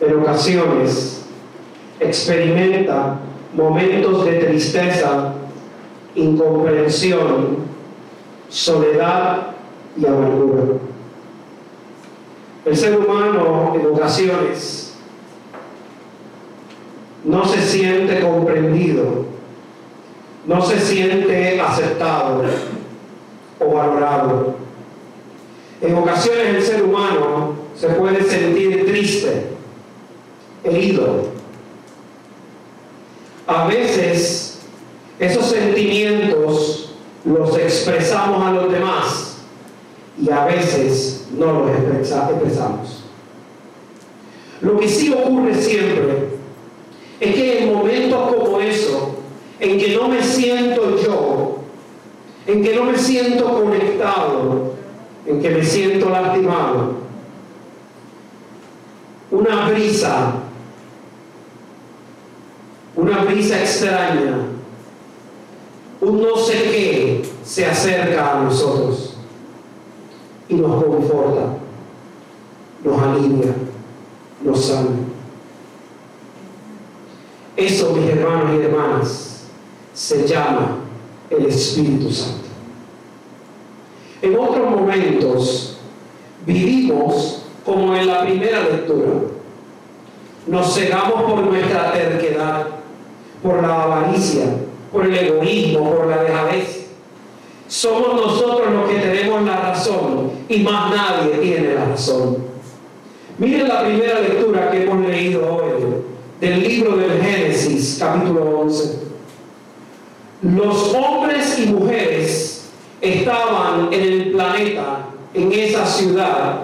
en ocasiones experimenta momentos de tristeza, incomprensión, soledad y amargura. El ser humano en ocasiones no se siente comprendido, no se siente aceptado o valorado. En ocasiones el ser humano se puede sentir triste, herido. A veces esos sentimientos los expresamos a los demás y a veces no los expresamos. Lo que sí ocurre siempre es que en momentos como eso, en que no me siento yo, en que no me siento conectado, en que me siento lastimado, una brisa, una brisa extraña, un no sé qué se acerca a nosotros y nos conforta, nos alivia, nos sana. Eso, mis hermanos y hermanas, se llama el Espíritu Santo. En otros momentos vivimos como en la primera lectura. Nos cegamos por nuestra terquedad, por la avaricia, por el egoísmo, por la dejadez. Somos nosotros los que tenemos la razón y más nadie tiene la razón. Miren la primera lectura que hemos leído hoy del libro del Génesis, capítulo 11. Los hombres y mujeres estaban en el planeta, en esa ciudad,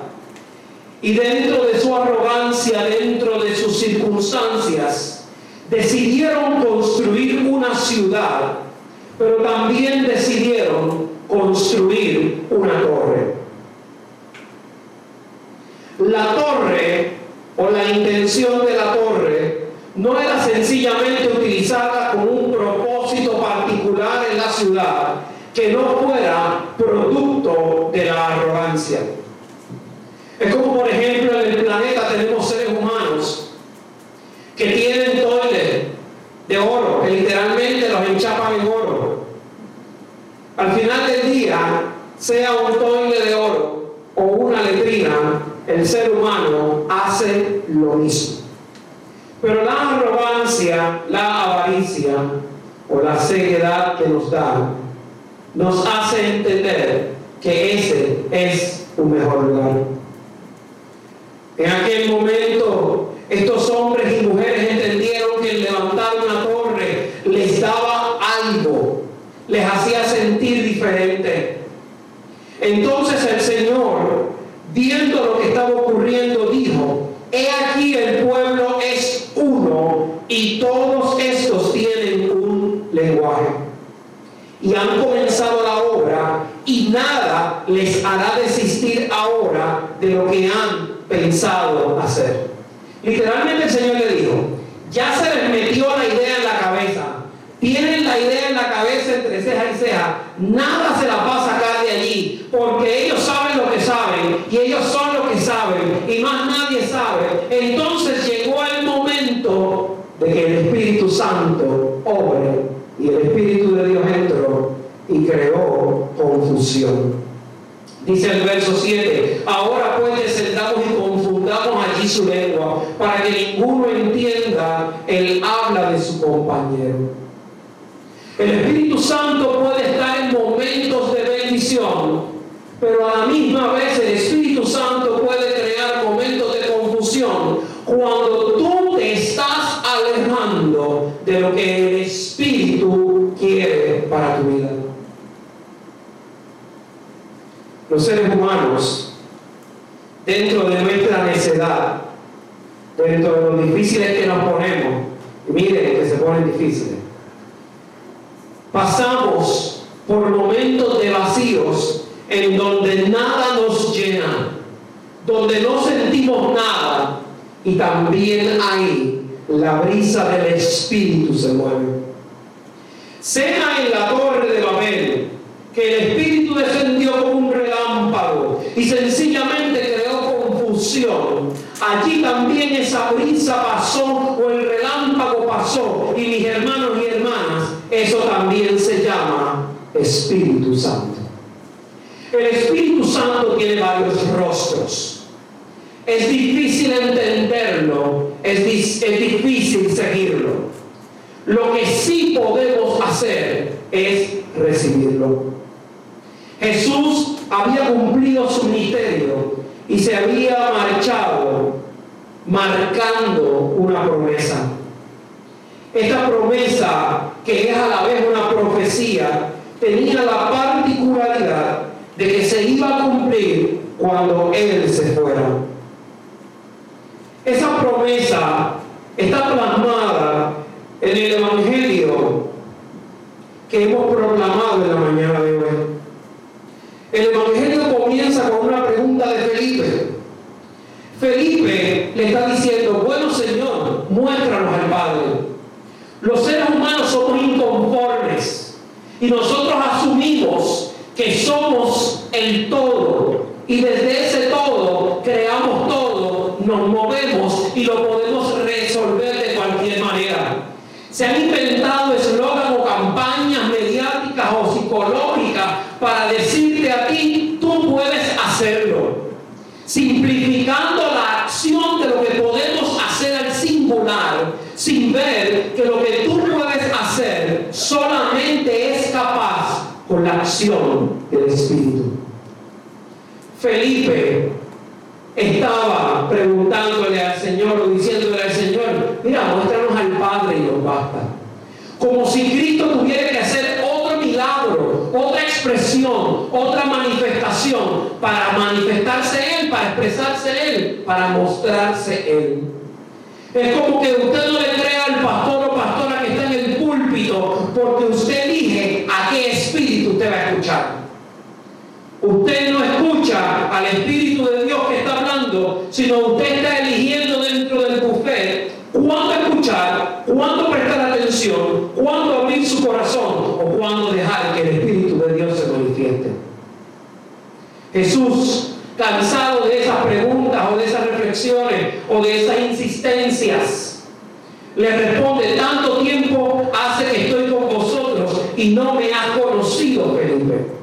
y dentro de su arrogancia, dentro de sus circunstancias, decidieron construir una ciudad, pero también decidieron construir una torre. La torre o la intención de la torre no era sencillamente utilizada con un propósito particular en la ciudad que no fuera producto de la arrogancia. Es como por ejemplo en el planeta tenemos seres humanos que tienen toilet de oro, que literalmente los enchapan en oro. Al final del día, sea un toile de oro o una letrina, el humano hace lo mismo. Pero la arrogancia, la avaricia o la ceguedad que nos da, nos hace entender que ese es un mejor lugar. En aquel momento, estos hombres y mujeres entendieron que el levantar una torre les daba algo, les hacía sentir diferente. Entonces el Señor, viendo lo que estaba ocurriendo, dijo, he aquí el pueblo es uno y todos estos tienen un lenguaje. Y han comenzado la obra y nada les hará desistir ahora de lo que han pensado hacer. Literalmente el Señor le dijo, ya se les metió la idea en la cabeza, tienen la idea en la cabeza entre ceja y ceja, nada se la va a sacar de allí, porque ellos saben lo que saben y ellos son lo que saben y más nadie sabe. Entonces llegó el momento de que el Espíritu Santo obre y el Espíritu de Dios entró y creó confusión. Dice el verso 7, ahora pues sentamos y confundamos allí su lengua para que ninguno entienda el habla de su compañero. El Espíritu Santo puede estar en momentos de bendición, pero a la misma vez el Espíritu Santo puede crear momentos de confusión cuando tú te estás alejando de lo que el Espíritu quiere para tu vida. Los seres humanos, dentro de nuestra necedad, dentro de lo difíciles que nos ponemos, miren que se ponen difíciles, pasamos por momentos de vacíos en donde nada nos llena, donde no sentimos nada y también ahí la brisa del Espíritu se mueve. Sea en la torre de Babel que el Espíritu descendió como un relámpago y sencillamente creó confusión allí también esa brisa pasó o el relámpago pasó y mis hermanos eso también se llama Espíritu Santo. El Espíritu Santo tiene varios rostros. Es difícil entenderlo, es, es difícil seguirlo. Lo que sí podemos hacer es recibirlo. Jesús había cumplido su ministerio y se había marchado marcando una promesa. Esta promesa, que es a la vez una profecía, tenía la particularidad de que se iba a cumplir cuando Él se fuera. Esa promesa está plasmada en el Evangelio que hemos proclamado en la mañana de hoy. El Evangelio comienza con una pregunta de Felipe. Felipe le está diciendo, bueno Señor, muéstranos al Padre. Los seres humanos somos inconformes y nosotros asumimos que somos el todo y desde ese todo creamos todo, nos movemos y lo podemos resolver de cualquier manera inventado eslogan o campañas mediáticas o psicológicas para decirte a ti, tú puedes hacerlo. Simplificando la acción de lo que podemos hacer al singular, sin ver que lo que tú puedes hacer solamente es capaz con acción del Espíritu. Felipe estaba preguntándole al Señor diciéndole al Señor, mira, muéstranos al Padre y nos basta. Como si Cristo tuviera que hacer otro milagro, otra expresión, otra manifestación para manifestarse Él, para expresarse Él, para mostrarse Él. Es como que usted no le crea al pastor o pastora que está en el púlpito porque usted elige a qué espíritu usted va a escuchar. Usted no escucha al Espíritu de Dios que está hablando, sino usted está eligiendo dentro del buffet cuándo escuchar, cuándo prestar atención, cuándo abrir su corazón o cuándo dejar que el Espíritu de Dios se manifieste. Jesús, cansado de esas preguntas o de esas reflexiones o de esas insistencias, le responde, tanto tiempo hace que estoy con vosotros y no me has conocido, Felipe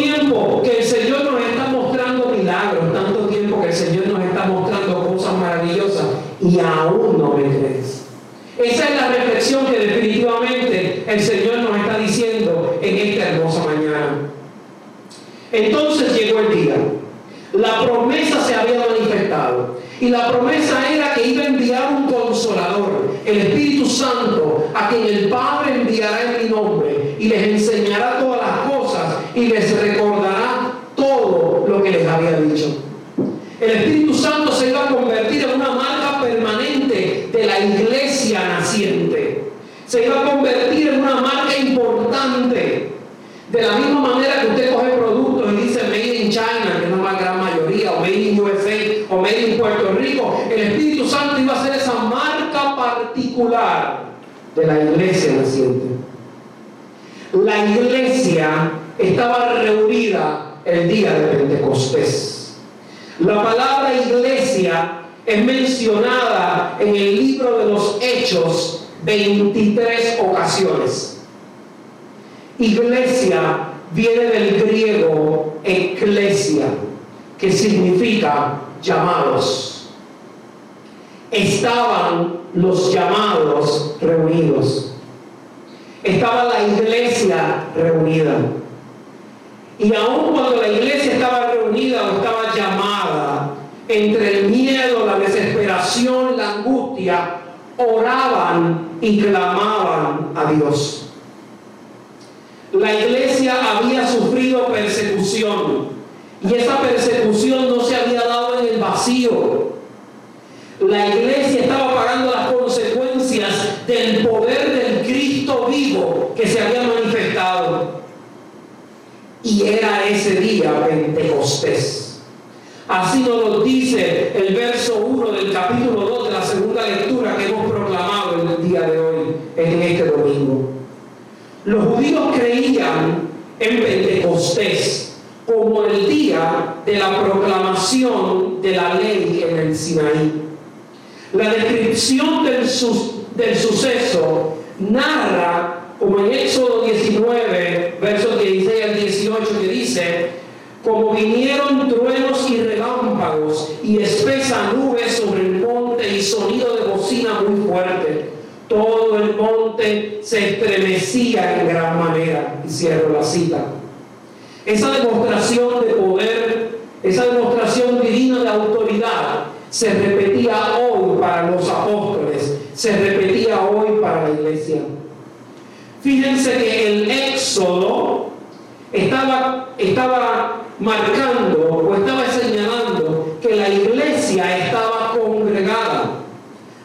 tiempo que el Señor nos está mostrando milagros, tanto tiempo que el Señor nos está mostrando cosas maravillosas y aún no me crees. Esa es la reflexión que definitivamente el Señor nos está diciendo en esta hermosa mañana. Entonces llegó el día. La promesa se había manifestado. Y la promesa era que iba a enviar un consolador, el Espíritu Santo, a quien el Padre enviará en mi nombre y les enseñará todas las cosas y les recordará todo lo que les había dicho. El Espíritu Santo se iba a convertir en una marca permanente de la iglesia naciente. Se iba a convertir en una marca importante. De la misma manera que usted coge productos y dice Made in China, que es la gran mayoría, o Made in USA, o Made in Puerto Rico, el Espíritu Santo iba a ser esa marca particular de la iglesia naciente. La iglesia estaba reunida el día de Pentecostés. La palabra iglesia es mencionada en el libro de los Hechos 23 ocasiones. Iglesia viene del griego eclesia, que significa llamados. Estaban los llamados reunidos. Estaba la iglesia reunida. Y aun cuando la iglesia estaba reunida o estaba llamada, entre el miedo, la desesperación, la angustia, oraban y clamaban a Dios. La iglesia había sufrido persecución y esa persecución no se había dado en el vacío. La iglesia del poder del Cristo vivo que se había manifestado. Y era ese día Pentecostés. Así nos lo dice el verso 1 del capítulo 2 de la segunda lectura que hemos proclamado en el día de hoy, en este domingo. Los judíos creían en Pentecostés como el día de la proclamación de la ley en el Sinaí. La descripción del, del suceso narra, como en Éxodo 19, versos 16 al 18, que dice, como vinieron truenos y relámpagos y espesa nube sobre el monte y sonido de bocina muy fuerte, todo el monte se estremecía en gran manera. Y cierro la cita. Esa demostración de poder, esa demostración divina de autoridad, se repetía hoy para los apóstoles, se repetía Fíjense que el éxodo estaba, estaba marcando o estaba señalando que la iglesia estaba congregada.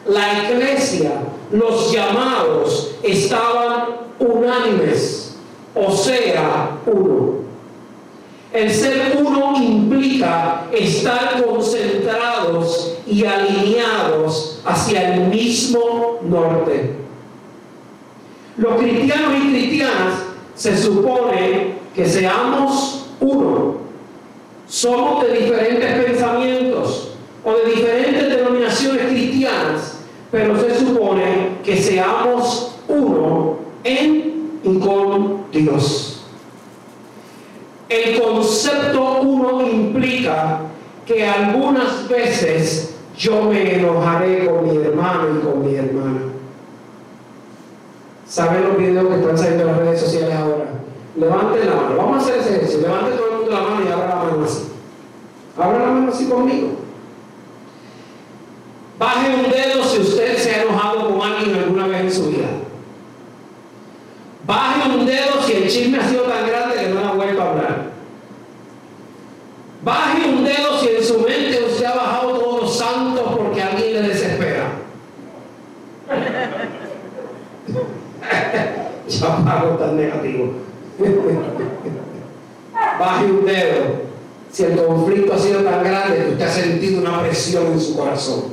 La iglesia, los llamados estaban unánimes, o sea, uno. El ser uno implica estar concentrados y alineados hacia el mismo norte. Los cristianos y cristianas se supone que seamos uno. Somos de diferentes pensamientos o de diferentes denominaciones cristianas, pero se supone que seamos uno en y con Dios. El concepto uno implica que algunas veces yo me enojaré con mi hermano y con mi hermana. ¿Saben los videos que están saliendo en las redes sociales ahora? Levanten la mano. Vamos a hacer ese ejercicio. Levanten todo el mundo la mano y abra la mano así. Abra la mano así conmigo. Baje un dedo si usted se ha enojado con alguien alguna vez en su vida. Baje un dedo si el chisme ha sido tan grande que no ha vuelto a hablar. Baje un dedo si en su mente usted ha bajado todos los santos porque alguien le desespera. Ya pago tan negativo. Baje un dedo si el conflicto ha sido tan grande que usted ha sentido una presión en su corazón.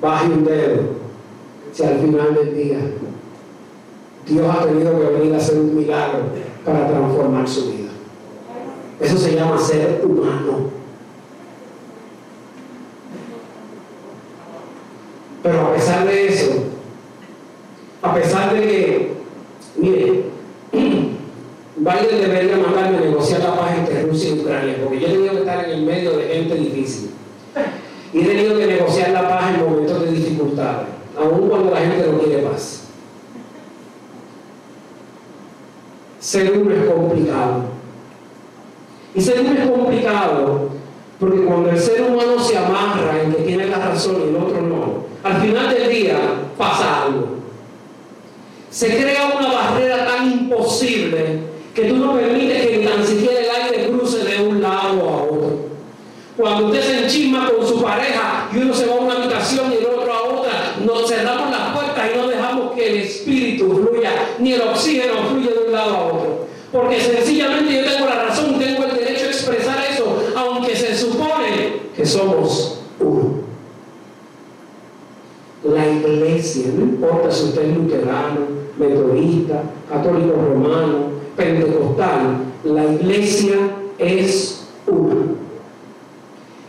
Baje un dedo si al final del día Dios ha tenido que venir a hacer un milagro para transformar su vida. Eso se llama ser humano. Pero a pesar de eso, a pesar de que, mire, Biden debería mandarme a negociar la paz entre Rusia y Ucrania, porque yo he tenido que estar en el medio de gente difícil. Y he tenido que negociar la paz en momentos de dificultad, aun cuando la gente no quiere paz. ser uno es complicado. Y ser uno es complicado porque cuando el ser humano se amarra en que tiene la razón y no, al final del día pasa algo. Se crea una barrera tan imposible que tú no permites que ni tan siquiera el aire cruce de un lado a otro. Cuando usted se enchisma con su pareja y uno se va a una habitación y el otro a otra, nos cerramos las puertas y no dejamos que el espíritu fluya, ni el oxígeno fluya de un lado a otro. Porque sencillamente yo tengo la razón, tengo el derecho a expresar eso, aunque se supone que somos uno. La iglesia, no importa si usted es luterano, metodista, católico romano, pentecostal, la iglesia es una.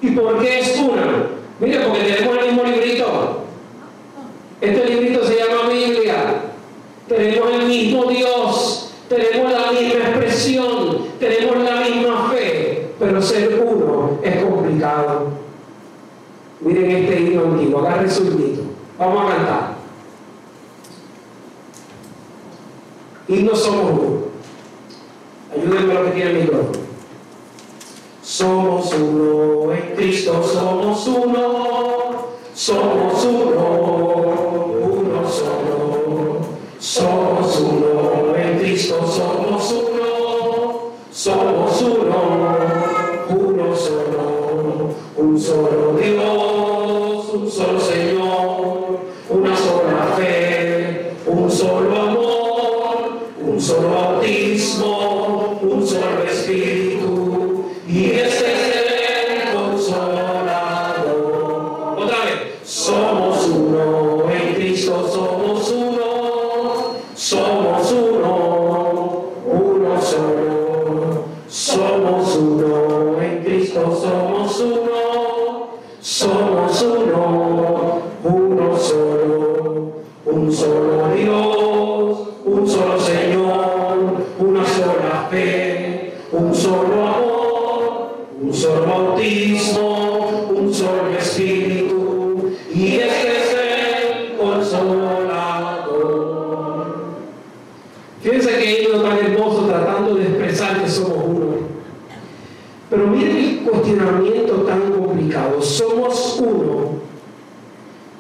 ¿Y por qué es una? Mire, porque tenemos el mismo librito. Este librito se llama Biblia. Tenemos el mismo Dios. Tenemos la misma expresión. Tenemos la misma fe. Pero ser uno es complicado. Miren este himno antiguo. Agarre su librito. Vamos a cantar. no somos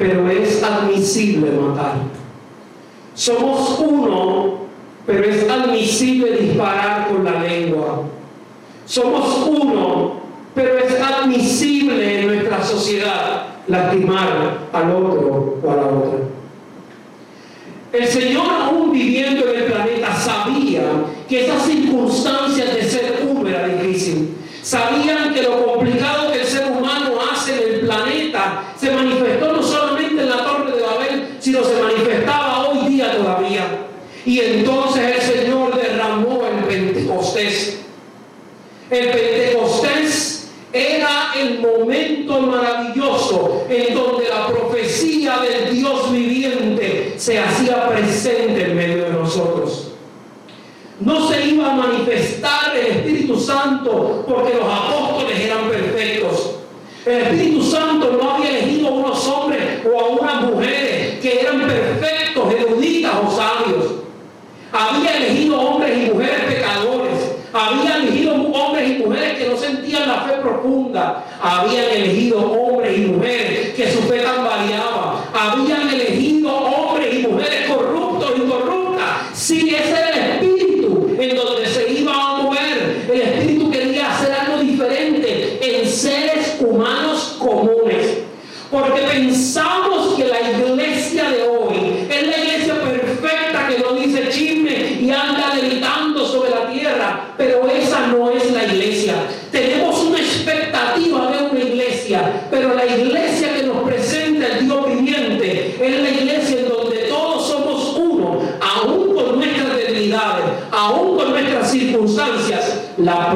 pero es admisible matar. Somos uno, pero es admisible disparar con la lengua. Somos uno, pero es admisible en nuestra sociedad lastimar al otro o a la otra. El Señor, aún viviendo en el planeta, sabía que esas circunstancias de ser uno era difícil. Sabían que lo complicado que el ser humano hace en el planeta se manifestó no solamente en la Torre de Babel, sino se manifestaba hoy día todavía. Y entonces el Señor derramó el Pentecostés. El Pentecostés era el momento maravilloso en donde la profecía del Dios viviente se hacía presente en medio de nosotros. No se iba a manifestar el Espíritu Santo porque los apóstoles eran perfectos. El Espíritu Santo no había elegido a unos hombres o a unas mujeres que eran perfectos, eruditas o sabios. Había elegido hombres y mujeres pecadores. Había elegido hombres y mujeres que no sentían la fe profunda. Habían elegido hombres y mujeres que su fe tan variaba. Habían elegido hombres y mujeres corruptos y corruptas. Sí, ese era el espíritu en donde se iba a mover. El espíritu quería hacer algo diferente en seres humanos comunes. Porque pensamos que la iglesia de hoy es la iglesia perfecta que no dice chisme y anda gritando sobre la tierra, pero esa no es la iglesia. Tenemos una expectativa de una iglesia, pero la iglesia que nos presenta el Dios viviente es la iglesia en donde todos somos uno, aún con nuestras debilidades, aún con nuestras circunstancias. La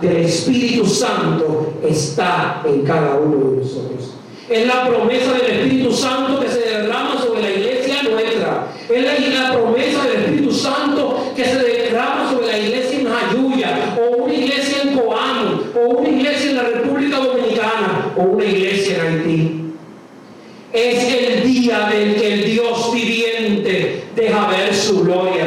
del Espíritu Santo está en cada uno de nosotros. Es la promesa del Espíritu Santo que se derrama sobre la iglesia nuestra. Es la, la promesa del Espíritu Santo que se derrama sobre la iglesia en Jayuya, o una iglesia en Coamo, o una iglesia en la República Dominicana, o una iglesia en Haití. Es el día del que el Dios viviente deja ver su gloria.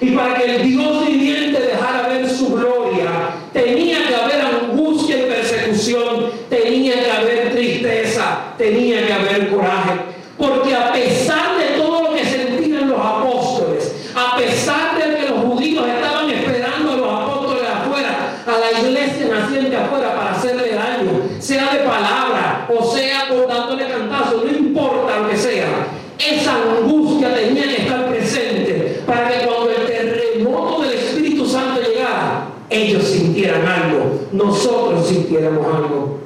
Y para que el Dios viviente dejara ver su gloria, tenía que haber angustia y persecución, tenía que haber tristeza, tenía que haber coraje. Porque a pesar de todo lo que sentían los apóstoles, a pesar de que los judíos estaban esperando a los apóstoles afuera, a la iglesia naciente afuera para hacerle daño, sea de palabra o sea con dándole cantazo, no importa lo que sea, esa angustia tenía que estar presente para que cuando el terremoto del Espíritu Santo llegara, ellos sintieran algo, nosotros sintiéramos algo.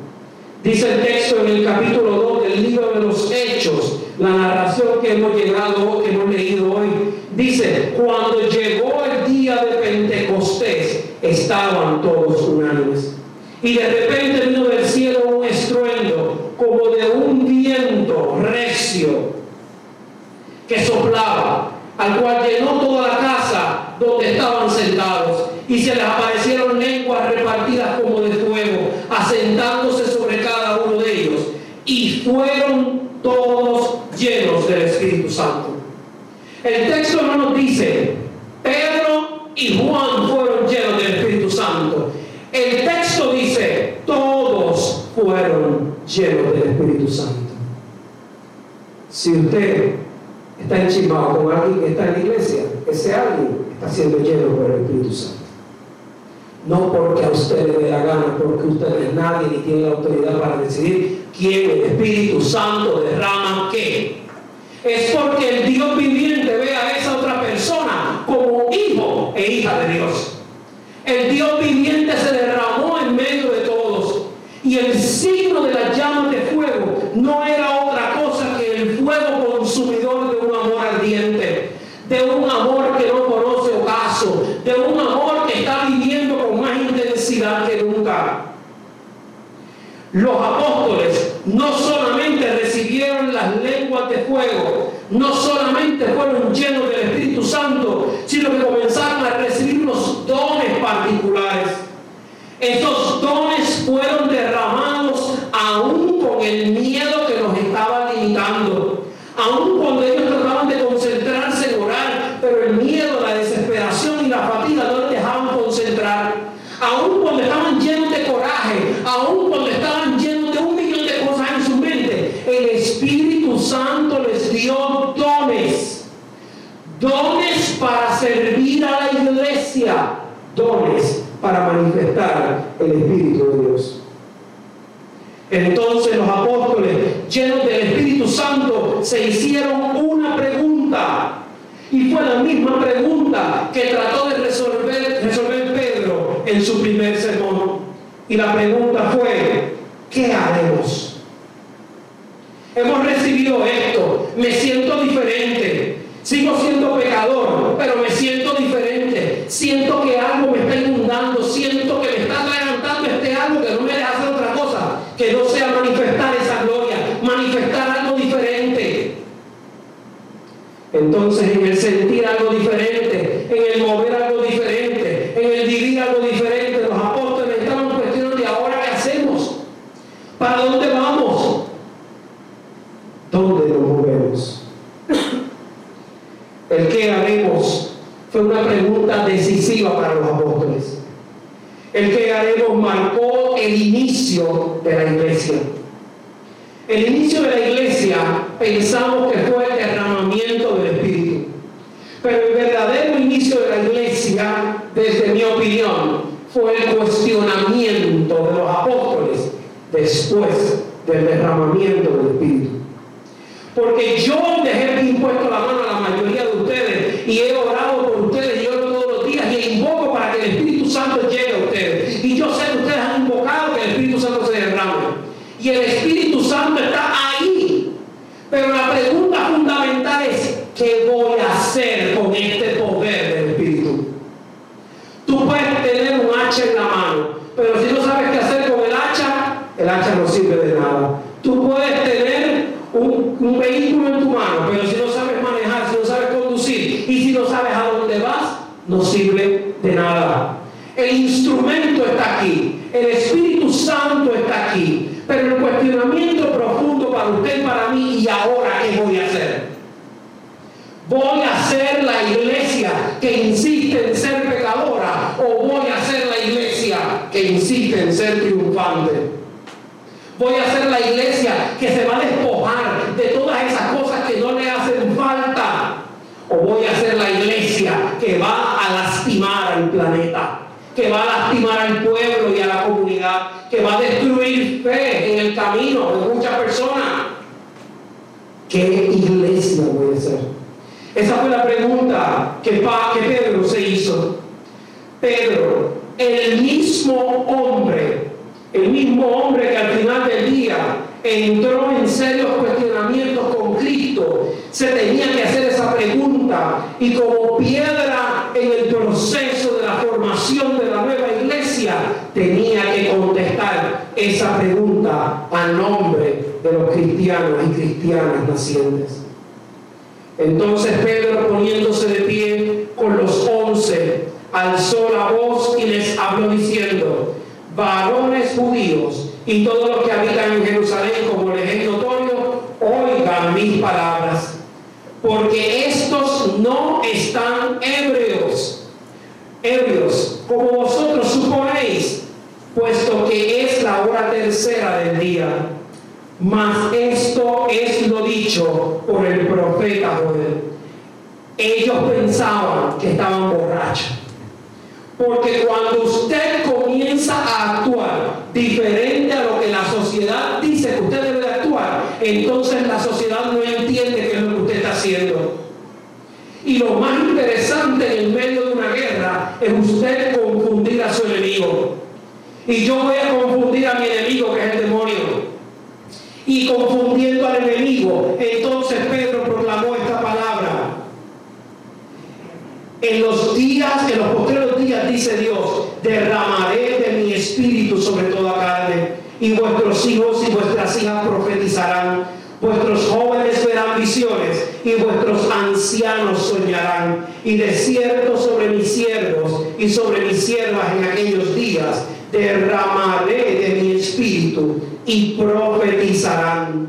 Dice el texto en el capítulo 2 del libro de los Hechos, la narración que hemos llegado, que hemos leído hoy, dice, cuando llegó el día de Pentecostés, estaban todos unánimes. Y de repente vino del cielo un estruendo, como de un viento recio, que soplaba, al cual llenó toda la casa donde estaban sentados, y se les aparecieron lenguas repartidas como de fuego, asentándose sobre cada uno de ellos, y fueron todos llenos del Espíritu Santo. El texto no nos dice, Pedro y Juan fueron llenos del Espíritu Santo. El texto dice, todos fueron llenos del Espíritu Santo. Si usted está enchimado con alguien que está en la iglesia, ese alguien está siendo lleno por el Espíritu Santo. No porque a usted le dé la gana, porque usted es nadie ni tiene la autoridad para decidir quién el Espíritu Santo derrama qué. Es porque el Dios viviente ve a esa otra persona como hijo e hija de Dios. El Dios viviente se derramó en medio de todos. Y el signo de las llamas de fuego no era otra cosa que el fuego consumidor de un amor ardiente, de un amor que no conoce ocaso, de un amor que está viviendo con más intensidad que nunca. Los apóstoles no solamente recibieron las lenguas de fuego, no solamente fueron llenos del Espíritu Santo, sino que comenzaron a recibir unos dones particulares. Esos dones fueron derramados aún con el miedo que nos estaba limitando, aún cuando ellos trataban de concentrarse en orar, pero el miedo, la desesperación y la fatiga no les dejaban concentrar, aún cuando estaban llenos de coraje, aún cuando estaban llenos de un millón de cosas en su mente, el Espíritu Santo les dio dones, dones para servir a la iglesia, dones para manifestar el Espíritu de Dios. Entonces los apóstoles, llenos del Espíritu Santo, se hicieron una pregunta. Y fue la misma pregunta que trató de resolver, resolver Pedro en su primer sermón. Y la pregunta fue, ¿qué haremos? Hemos recibido esto, me siento diferente, sigo siendo pecador, pero me siento diferente, siento que Santo llegue a ustedes. Y yo sé fe en el camino de muchas personas. ¿Qué iglesia voy a ser? Esa fue la pregunta que, que Pedro se hizo. Pedro, el mismo hombre, el mismo hombre que al final del día entró en serios cuestionamientos con Cristo, se tenía que hacer esa pregunta y como piedra en el proceso de la formación de la nueva iglesia, tenía que contestar esa pregunta a nombre de los cristianos y cristianas nacientes. Entonces Pedro poniéndose de pie con los once, alzó la voz y les habló diciendo, varones judíos y todos los que habitan en Jerusalén, como les es notorio, oigan mis palabras, porque estos no están ebrios, ebrios, como vosotros suponéis, puesto que es la hora tercera del día. Mas esto es lo dicho por el profeta Joel. Ellos pensaban que estaban borrachos. Porque cuando usted comienza a actuar diferente a lo que la sociedad dice que usted debe de actuar, entonces la sociedad no entiende qué es lo que usted está haciendo. Y lo más interesante en el medio de una guerra es usted confundir a su enemigo. Y yo voy a confundir a mi enemigo, que es el demonio. Y confundiendo al enemigo, entonces Pedro proclamó esta palabra. En los días, en los posteriores días, dice Dios, derramaré de mi espíritu sobre toda carne, y vuestros hijos y vuestras hijas profetizarán visiones y vuestros ancianos soñarán. Y de cierto sobre mis siervos y sobre mis siervas en aquellos días derramaré de mi espíritu y profetizarán.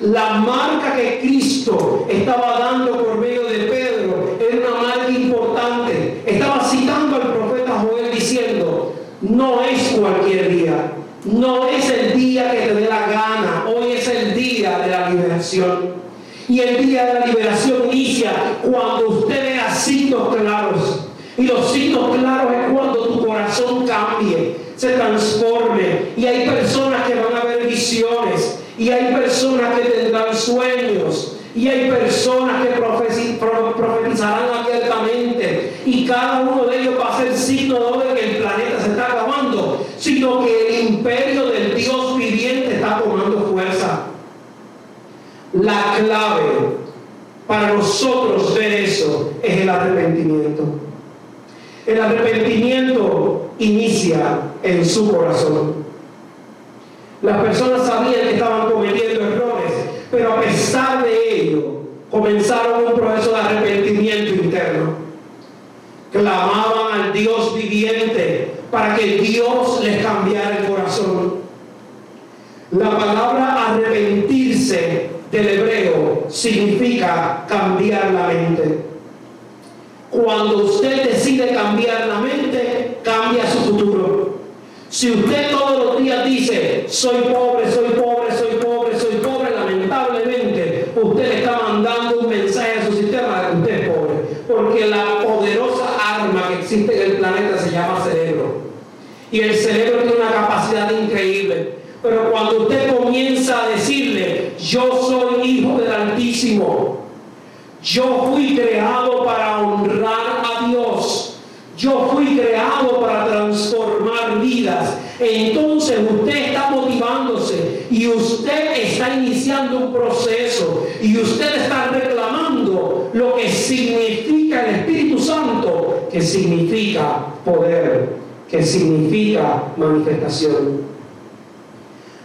La marca que Cristo estaba dando por medio de Pedro era una marca importante. Estaba citando al profeta Joel diciendo, no es cualquier día, no es el día que te dé la gana, hoy es el día de la liberación. Y el día de la liberación inicia cuando usted vea signos claros. Y los signos claros es cuando tu corazón cambie, se transforme. Y hay personas que van a ver visiones. Y hay personas que tendrán sueños. Y hay personas que profetizarán abiertamente. Y cada uno de ellos va a ser signo de que el planeta se está acabando. Sino que el imperio del Dios viviente está tomando fuerza. La clave para nosotros ver eso es el arrepentimiento. El arrepentimiento inicia en su corazón. Las personas sabían que estaban cometiendo errores, pero a pesar de ello, comenzaron un proceso de arrepentimiento interno. Clamaban al Dios viviente para que Dios les cambiara el corazón. La palabra arrepentirse del hebreo significa cambiar la mente. Cuando usted decide cambiar la mente, cambia su futuro. Si usted todos los días dice, soy pobre, soy pobre, soy pobre, soy pobre, lamentablemente usted le está mandando un mensaje a su sistema de que usted es pobre. Porque la poderosa arma que existe en el planeta se llama cerebro. Y el cerebro tiene una capacidad increíble. Pero cuando usted comienza a decirle, yo soy hijo del Altísimo, yo fui creado para honrar yo fui creado para transformar vidas. Entonces usted está motivándose y usted está iniciando un proceso y usted está reclamando lo que significa el Espíritu Santo, que significa poder, que significa manifestación.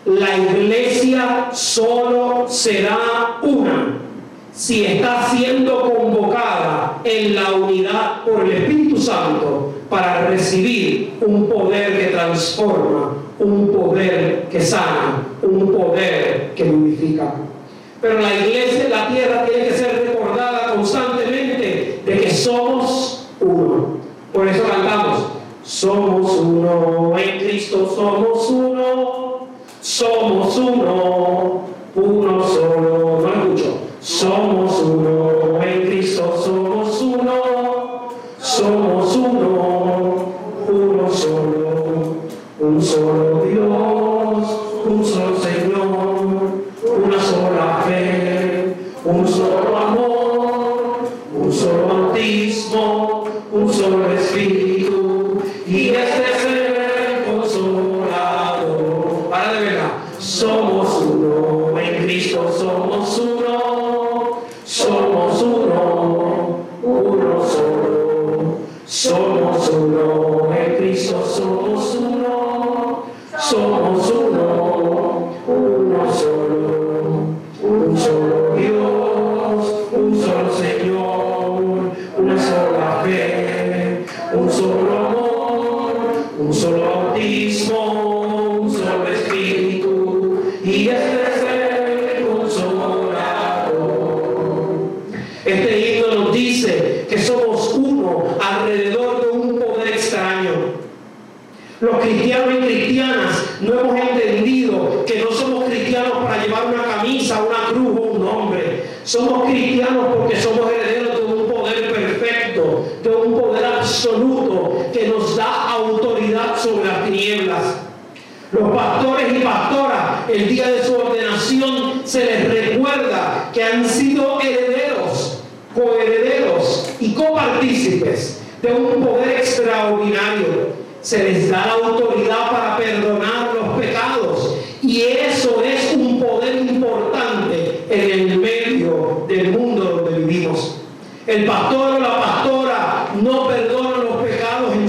La iglesia solo será una si está siendo convocada en la unidad por el Espíritu Santo para recibir un poder que transforma, un poder que sana, un poder que vivifica. Pero la iglesia en la tierra tiene que ser recordada constantemente de que somos uno. Por eso cantamos, somos uno, en Cristo somos uno, somos uno, uno solo, somos uno,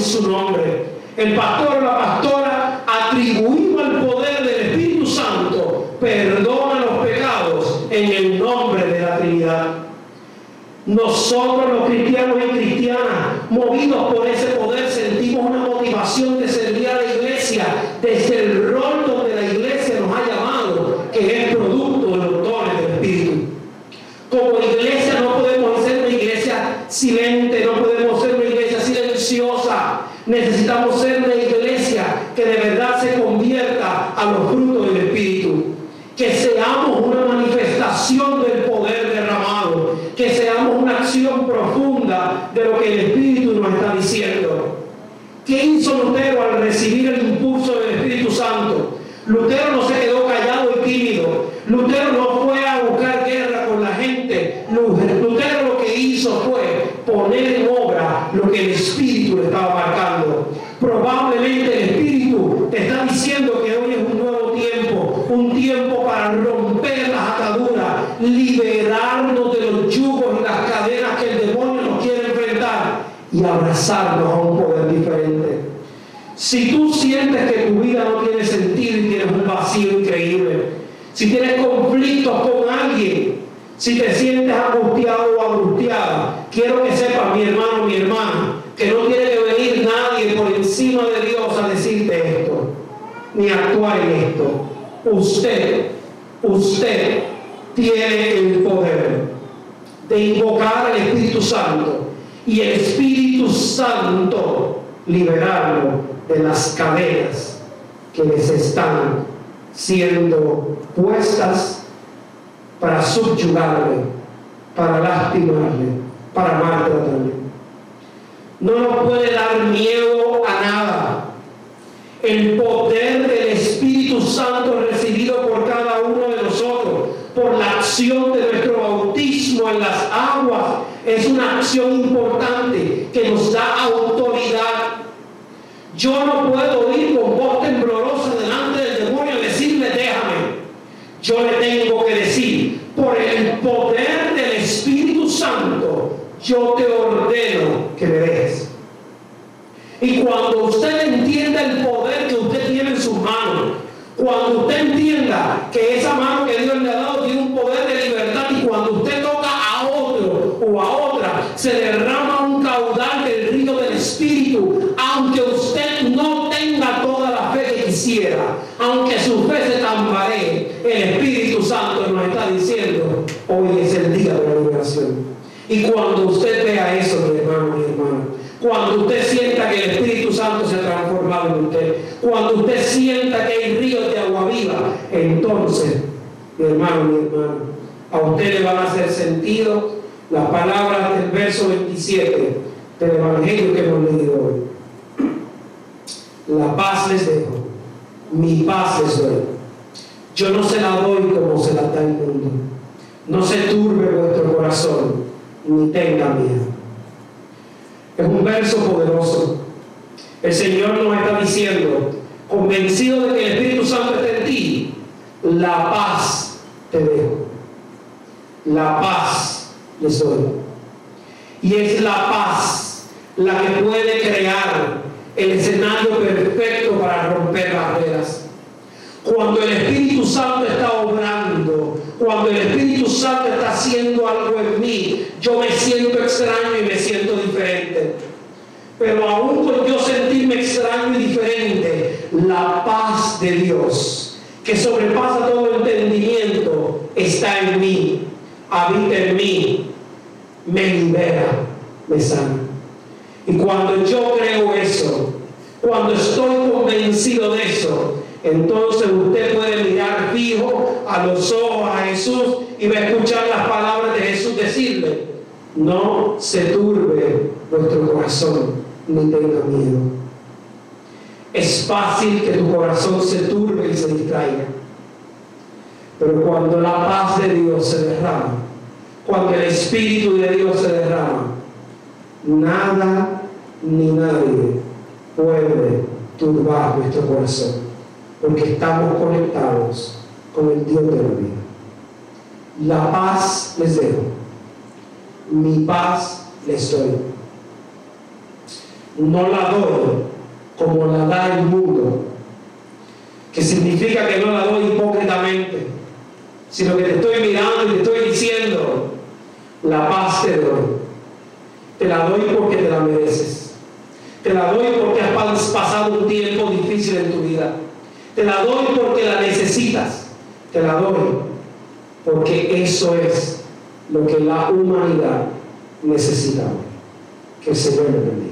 su nombre. El pastor o la pastora atribuido al poder del Espíritu Santo perdona los pecados en el nombre de la comunidad. Nosotros los cristianos y cristianas, movidos por ese poder, sentimos una motivación de servir a la iglesia desde el rol donde la iglesia nos ha llamado, que es producto de los dones del Espíritu. Como iglesia no podemos ser una iglesia silente, no podemos ser una iglesia silenciosa. Necesitamos ser una iglesia que de verdad se convierta a los frutos del Espíritu. Que seamos una manifestación del poder derramado. Que seamos una acción profunda de lo que el Espíritu nos está diciendo. ¿Qué hizo Lutero al recibir el impulso del Espíritu Santo? Lutero no se quedó callado y tímido. Lutero no fue a buscar guerra con la gente. Lutero lo que hizo fue poner en obra lo que el Espíritu le estaba marcando. Probablemente el Espíritu te está diciendo que hoy es un nuevo tiempo, un tiempo para romper las ataduras, liberarnos de los yugos y las cadenas que el demonio nos quiere enfrentar a un poder diferente. Si tú sientes que tu vida no tiene sentido y tienes un vacío increíble, si tienes conflictos con alguien, si te sientes angustiado o angustiada, quiero que sepas, mi hermano, mi hermana, que no tiene que venir nadie por encima de Dios a decirte esto, ni actuar en esto. Usted, usted tiene el poder de invocar al Espíritu Santo y el Espíritu Santo liberarlo de las cadenas que les están siendo puestas para subyugarle, para lastimarle, para maltratarle. No nos puede dar miedo a nada. El poder del Espíritu Santo recibido por cada uno de nosotros, por la acción de nuestro bautismo en las es una acción importante que nos da autoridad. Yo no puedo ir con voz temblorosa delante del demonio y decirle, déjame. Yo le tengo que decir, por el poder del Espíritu Santo, yo te ordeno que me dejes. Y cuando usted entienda el poder que usted tiene en sus manos, cuando usted entienda que esa mano que Dios le ha dado tiene un poder de libertad y cuando usted toca a otro o a otra, se derrama un caudal del río del Espíritu, aunque usted no tenga toda la fe que quisiera, aunque su fe se tambaree, el Espíritu Santo nos está diciendo, hoy es el día de la liberación. Y cuando usted vea eso, mi hermano, mi hermano, cuando usted sienta que el Espíritu Santo se ha transformado en usted, cuando usted sienta que hay ríos de agua viva, entonces, mi hermano, mi hermano, a usted le van a hacer sentido las palabras del verso 27 del Evangelio que hemos leído hoy. La paz les dejo, mi paz les doy. Yo no se la doy como se la da el mundo. No se turbe vuestro corazón, ni tenga miedo. Es un verso poderoso. El Señor nos está diciendo, convencido de que el Espíritu Santo está en ti, la paz te dejo. La paz les doy. Y es la paz la que puede crear el escenario perfecto para romper barreras. Cuando el Espíritu Santo está obrando, cuando el Espíritu Santo está haciendo algo en mí, yo me siento extraño y me siento diferente. Pero aún con yo sentirme extraño y diferente, la paz de Dios, que sobrepasa todo entendimiento, está en mí, habita en mí, me libera, me sana. Y cuando yo creo eso, cuando estoy convencido de eso, entonces usted puede mirar fijo a los ojos a Jesús y va a escuchar las palabras de Jesús decirle, no se turbe vuestro corazón, ni tenga miedo. Es fácil que tu corazón se turbe y se distraiga. Pero cuando la paz de Dios se derrama, cuando el Espíritu de Dios se derrama, nada ni nadie puede turbar nuestro corazón, porque estamos conectados con el Dios de la vida. La paz les dejo, mi paz les doy. No la doy como la da el mundo, que significa que no la doy hipócritamente, sino que te estoy mirando y te estoy diciendo, la paz te doy. Te la doy porque te la mereces. Te la doy porque has pasado un tiempo difícil en tu vida. Te la doy porque la necesitas. Te la doy porque eso es lo que la humanidad necesita. Que el Señor bendiga.